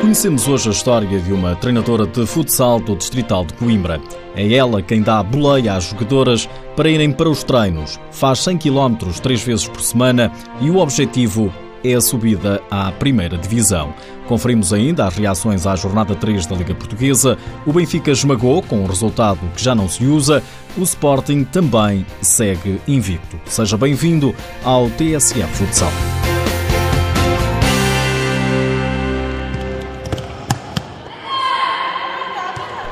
Conhecemos hoje a história de uma treinadora de futsal do Distrital de Coimbra. É ela quem dá boleia às jogadoras para irem para os treinos. Faz 100 km três vezes por semana e o objetivo é a subida à primeira divisão. Conferimos ainda as reações à jornada 3 da Liga Portuguesa. O Benfica esmagou com um resultado que já não se usa. O Sporting também segue invicto. Seja bem-vindo ao TSF Futsal.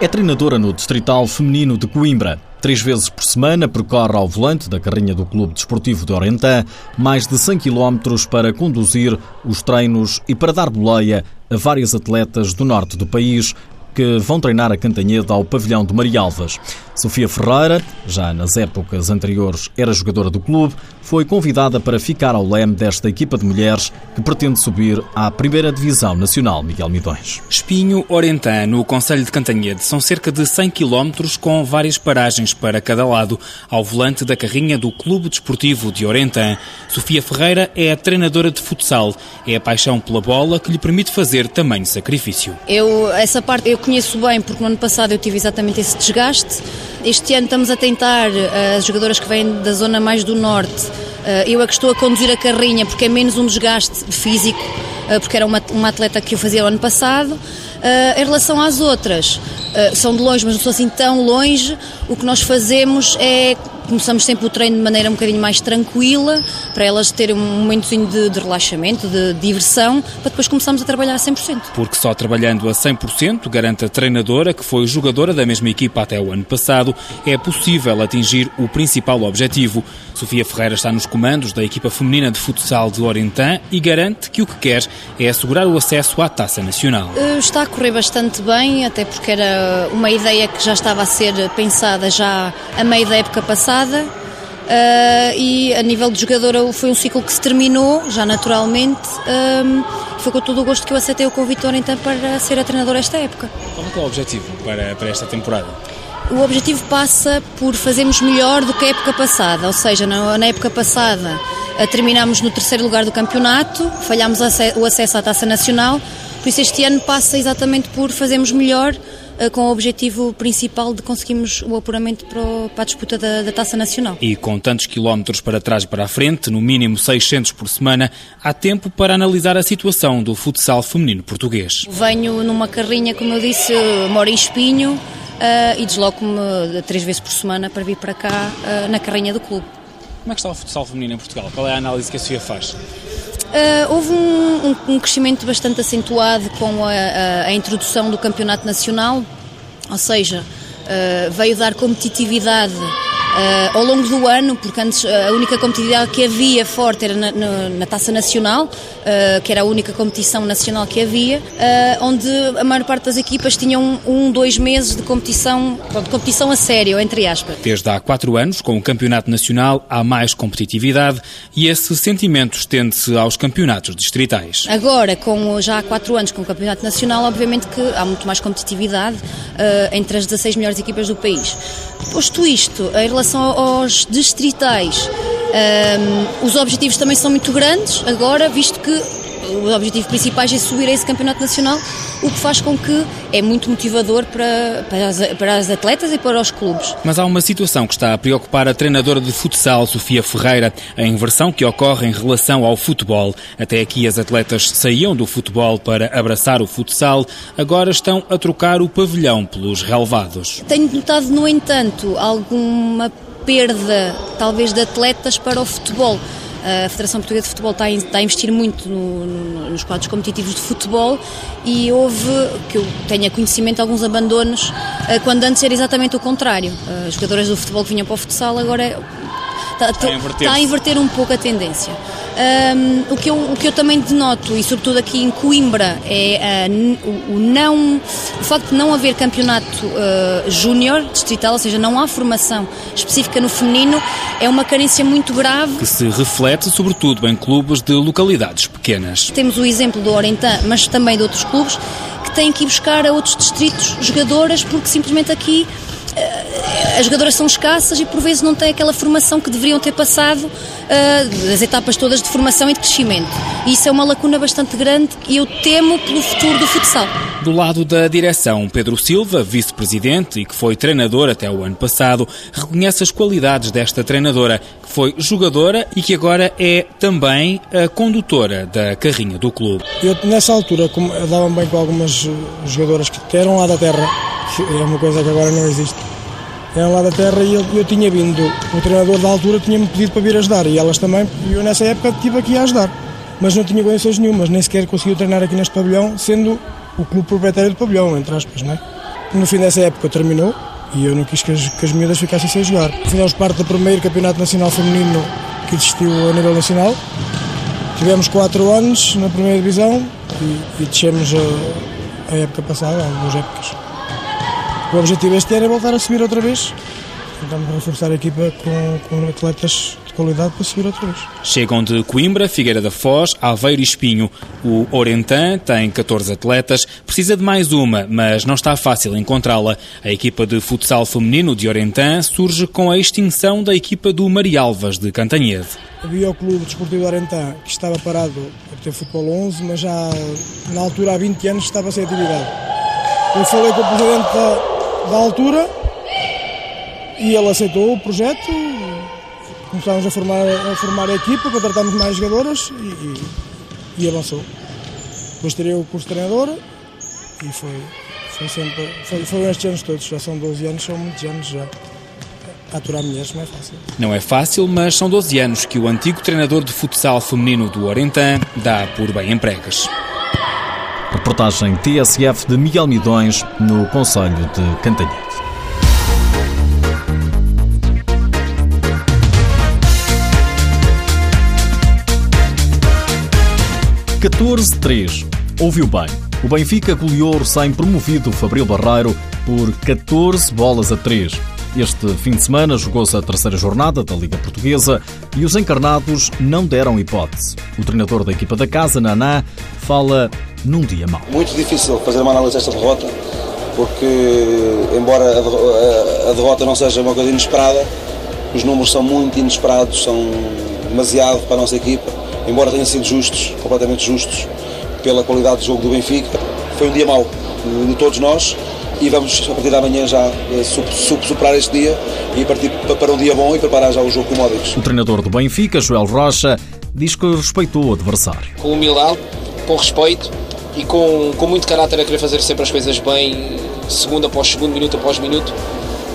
É treinadora no Distrital Feminino de Coimbra. Três vezes por semana percorre ao volante da carrinha do Clube Desportivo de Orentã mais de 100 km para conduzir os treinos e para dar boleia a várias atletas do norte do país que vão treinar a Cantanhede ao pavilhão de Marialvas. Sofia Ferreira, já nas épocas anteriores era jogadora do clube, foi convidada para ficar ao leme desta equipa de mulheres que pretende subir à primeira divisão nacional, Miguel Midões. Espinho Orentã, no Conselho de Cantanhede, são cerca de 100 km com várias paragens para cada lado, ao volante da carrinha do Clube Desportivo de Orentã. Sofia Ferreira é a treinadora de futsal. É a paixão pela bola que lhe permite fazer tamanho sacrifício. Eu, essa parte eu conheço bem, porque no ano passado eu tive exatamente esse desgaste. Este ano estamos a tentar, eh, as jogadoras que vêm da zona mais do norte, eh, eu é que estou a conduzir a carrinha porque é menos um desgaste físico, eh, porque era uma, uma atleta que eu fazia o ano passado. Em relação às outras, são de longe, mas não são assim tão longe. O que nós fazemos é começamos sempre o treino de maneira um bocadinho mais tranquila, para elas terem um momentozinho de, de relaxamento, de, diversão, para depois começarmos a trabalhar a 100%. Porque só trabalhando a 100%, garante a treinadora, que foi jogadora da mesma equipa até o ano passado, é possível atingir o principal objetivo. Sofia Ferreira está nos comandos da equipa feminina de futsal de Orentã e garante que o que quer é assegurar o acesso à taça nacional. Eh, está a correr bastante bem, até porque era uma ideia que já estava a ser pensada já a meio da época passada passada uh, e a nível de jogadora foi um ciclo que se terminou, já naturalmente. Um, foi com todo o gosto que eu aceitei o convite do então para ser a treinadora esta época. Qual é, é o objetivo para, para esta temporada? O objetivo passa por fazermos melhor do que a época passada, ou seja, na, na época passada uh, terminámos no terceiro lugar do campeonato, falhámos o acesso à taça nacional, por isso este ano passa exatamente por fazermos melhor eh, com o objetivo principal de conseguirmos o apuramento para, a disputa da, da Taça Nacional. E com tantos quilómetros para trás e para a frente, no mínimo 600 por semana, há tempo para analisar a situação do futsal feminino português. Venho numa carrinha, como eu disse, moro em Espinho uh, e desloco-me três vezes por semana para vir para cá uh, na carrinha do clube. Como é que está o futsal feminino em Portugal? Qual é a análise que a Sofia faz? Uh, houve um, um, um, crescimento bastante acentuado com a, a, a, introdução do campeonato nacional, ou seja, uh, veio dar competitividade ao longo do ano, porque antes a única competitividade que havia forte era na, na, na Taça Nacional, uh, que era a única competição nacional que havia, onde a maior parte das equipas tinham um, um dois meses de competição, de competição a sério, entre aspas. Desde há quatro anos, com o Campeonato Nacional, há mais competitividade e esse sentimento estende-se aos campeonatos distritais. Agora, com, já há quatro anos com o Campeonato Nacional, obviamente que há muito mais competitividade entre as 16 melhores equipas do país. Posto isto, em relação aos distritais, um, os objetivos também são muito grandes agora, visto que o objetivo principal é subir a esse campeonato nacional, o que faz com que é muito motivador para, para, as, para as atletas e para os clubes. Mas há uma situação que está a preocupar a treinadora de futsal, Sofia Ferreira, a inversão que ocorre em relação ao futebol. Até aqui as atletas saíam do futebol para abraçar o futsal, agora estão a trocar o pavilhão pelos relevados. Tenho notado, no entanto, alguma perda, talvez, de atletas para o futebol a Federação Portuguesa de Futebol está a, está a investir muito no, no, nos quadros competitivos de futebol e houve, que eu tenha conhecimento, alguns abandonos, eh, quando antes era exatamente o contrário. As jogadoras do futebol que vinham para o futsal agora está, está, está a inverter um pouco a tendência. Um, o, que eu, o que eu também denoto, e sobretudo aqui em Coimbra, é uh, o, não, o facto de não haver campeonato uh, júnior distrital, ou seja, não há formação específica no feminino, é uma carência muito grave. Que se reflete sobretudo em clubes de localidades pequenas. Temos o exemplo do Orentã, mas também de outros clubes, que têm que ir buscar a outros distritos jogadoras, porque simplesmente aqui as jogadoras são escassas e por vezes não têm aquela formação que deveriam ter passado uh, das etapas todas de formação e de crescimento. E isso é uma lacuna bastante grande e eu temo pelo futuro do futsal. Do lado da direção, Pedro Silva, vice-presidente e que foi treinador até o ano passado, reconhece as qualidades desta treinadora, que foi jogadora e que agora é também a condutora da carrinha do clube. Eu, nessa altura, dava-me bem com algumas jogadoras que eram lá da terra, que é uma coisa que agora não existe eram lá da terra e eu, eu tinha vindo, o treinador da altura tinha-me pedido para vir ajudar e elas também, e eu nessa época estive aqui a ajudar. Mas não tinha condições nenhumas, nem sequer conseguiu treinar aqui neste pavilhão, sendo o clube proprietário do pavilhão, entre aspas, não é? No fim dessa época terminou e eu não quis que as, que as miúdas ficassem sem jogar. Fizemos parte do primeiro campeonato nacional feminino que existiu a nível nacional. Tivemos quatro anos na primeira divisão e, e descemos a, a época passada, algumas épocas. O objetivo este ano é voltar a subir outra vez. Tentamos reforçar a equipa com, com atletas de qualidade para subir outra vez. Chegam de Coimbra, Figueira da Foz, Aveiro e Espinho. O Orentan tem 14 atletas, precisa de mais uma, mas não está fácil encontrá-la. A equipa de futsal feminino de Orentan surge com a extinção da equipa do Marialvas de Cantanhede. Havia o clube desportivo de Orentan que estava parado por ter futebol 11, mas já na altura há 20 anos estava sem atividade. Eu falei com o presidente da, da altura e ele aceitou o projeto. Começámos a formar a, formar a equipa, contratámos mais jogadoras e, e, e avançou. Depois tirei o curso de treinador e foi, foi sempre. Foi, foram estes anos todos, já são 12 anos, são muitos anos já. Aturar mulheres não é fácil. Não é fácil, mas são 12 anos que o antigo treinador de futsal feminino do Orentan dá por bem empregas. Reportagem TSF de Miguel Midões, no Conselho de Cantanhede. (14-3). Ouviu bem. O Benfica goleou o recém-promovido Fabril Barreiro por 14 bolas a 3. Este fim de semana jogou-se a terceira jornada da Liga Portuguesa e os encarnados não deram hipótese. O treinador da equipa da casa, Naná, fala num dia mau. Muito difícil fazer uma análise desta derrota, porque, embora a derrota não seja uma coisa inesperada, os números são muito inesperados, são demasiado para a nossa equipa, embora tenham sido justos, completamente justos, pela qualidade do jogo do Benfica. Foi um dia mau de todos nós e vamos a partir da manhã já eh, superar este dia e partir para um dia bom e preparar já o jogo com o Módicos. O treinador do Benfica, Joel Rocha, diz que respeitou o adversário. Com humildade, com respeito e com, com muito caráter a querer fazer sempre as coisas bem, segundo após segundo, minuto após minuto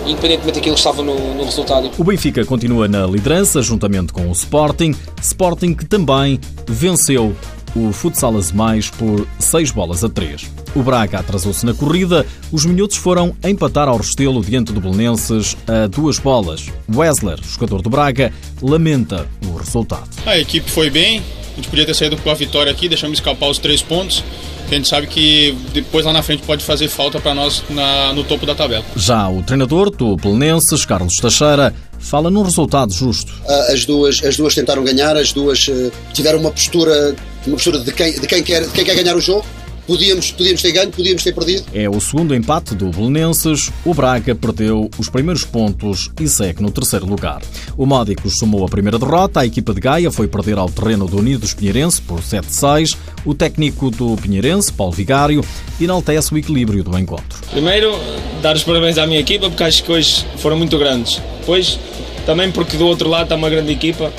independentemente daquilo que estava no, no, resultado. O Benfica continua na liderança, juntamente com o Sporting. Sporting que também venceu o Futsal Mais por 6 bolas a 3. O Braga atrasou-se na corrida, os minutos foram empatar ao Restelo diante do Belenenses a duas bolas. Wesler, jogador do Braga, lamenta o resultado. A equipe foi bem, a gente podia ter saído com a vitória aqui, deixamos escapar os três pontos. A gente sabe que depois lá na frente pode fazer falta para nós na, no topo da tabela. Já o treinador do Belenenses, Carlos Teixeira, fala num resultado justo. As duas, as duas tentaram ganhar, as duas eh, tiveram uma postura, uma postura de, quem, de quem, quer, de quem quer ganhar o jogo. Podíamos, podíamos ter ganho, podíamos ter perdido. É o segundo empate do Belenenses. O Braga perdeu os primeiros pontos e segue no terceiro lugar. O Módicos somou a primeira derrota. A equipa de Gaia foi perder ao terreno do Unidos Pinheirense por 7-6. O técnico do Pinheirense, Paulo Vigário, enaltece o equilíbrio do encontro. Primeiro, dar os parabéns à minha equipa, porque acho que hoje foram muito grandes. Depois, também porque do outro lado está uma grande equipa,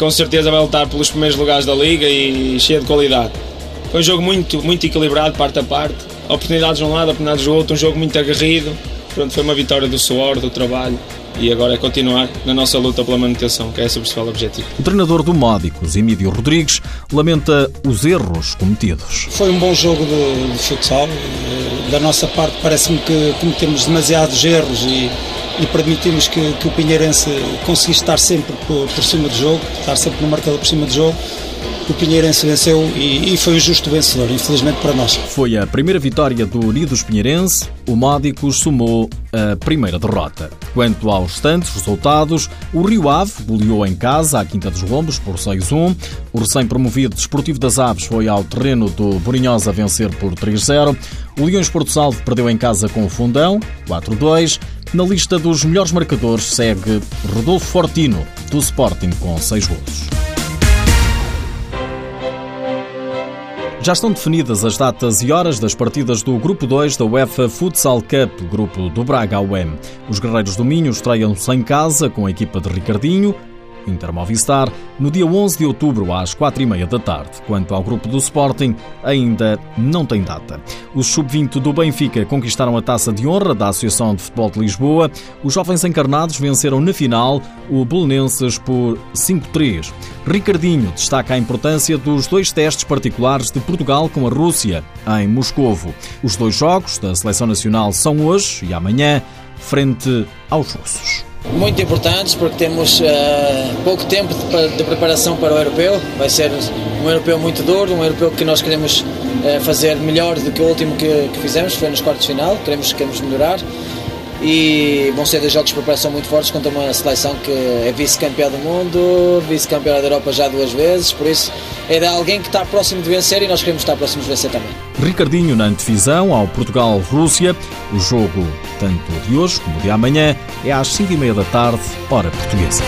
com certeza vai lutar pelos primeiros lugares da Liga e cheia de qualidade. Foi um jogo muito, muito equilibrado, parte a parte. Oportunidades de um lado, oportunidades do outro, um jogo muito aguerrido. Pronto, foi uma vitória do suor, do trabalho e agora é continuar na nossa luta pela manutenção, que é esse o principal objetivo. O treinador do Módicos, Emílio Rodrigues, lamenta os erros cometidos. Foi um bom jogo de, de futsal. Da nossa parte, parece-me que cometemos demasiados erros e, e permitimos que, que, o Pinheirense conseguisse estar sempre por, por cima do jogo, estar sempre no marcador por cima do jogo o Pinheirense venceu e, e, foi o justo vencedor, infelizmente para nós. Foi a primeira vitória do Unidos Pinheirense, o Módicos somou a primeira derrota. Quanto aos restantes resultados, o Rio Ave goleou em casa à Quinta dos Lombos por 6-1, o recém-promovido Desportivo das Aves foi ao terreno do Borinhosa vencer por 3-0, o Leões Porto Salvo perdeu em casa com o Fundão, 4-2, Na lista dos melhores marcadores segue Rodolfo Fortino, do Sporting, com seis golos. Já estão definidas as datas e horas das partidas do Grupo 2 da UEFA Futsal Cup, grupo do Braga UEM. Os Guerreiros do Minho estreiam-se em casa com a equipa de Ricardinho, Inter Movistar, no dia 11 de outubro, às 4h30 da tarde. Quanto ao grupo do Sporting, ainda não tem data. Os sub-20 do Benfica conquistaram a taça de honra da Associação de Futebol de Lisboa. Os jovens encarnados venceram na final o Belenenses por 5-3. Ricardinho destaca a importância dos dois testes particulares de Portugal com a Rússia, em Moscovo. Os dois jogos da Seleção Nacional são hoje e amanhã, frente aos russos muito importantes porque temos uh, pouco tempo de, de, preparação para o europeu. Vai ser um europeu muito duro, um europeu que nós queremos uh, fazer melhor do que o último que, que fizemos, foi nos quartos de final. Queremos, queremos melhorar e vão ser dois jogos de preparação muito fortes contra uma seleção que é vice-campeã do mundo, vice-campeã da Europa já duas vezes, por isso é de alguém que está próximo de vencer e nós queremos estar próximos de vencer também. Ricardinho na antevisão ao Portugal-Rússia. O jogo, tanto de hoje como de amanhã, é às 5h30 da tarde, hora portuguesa.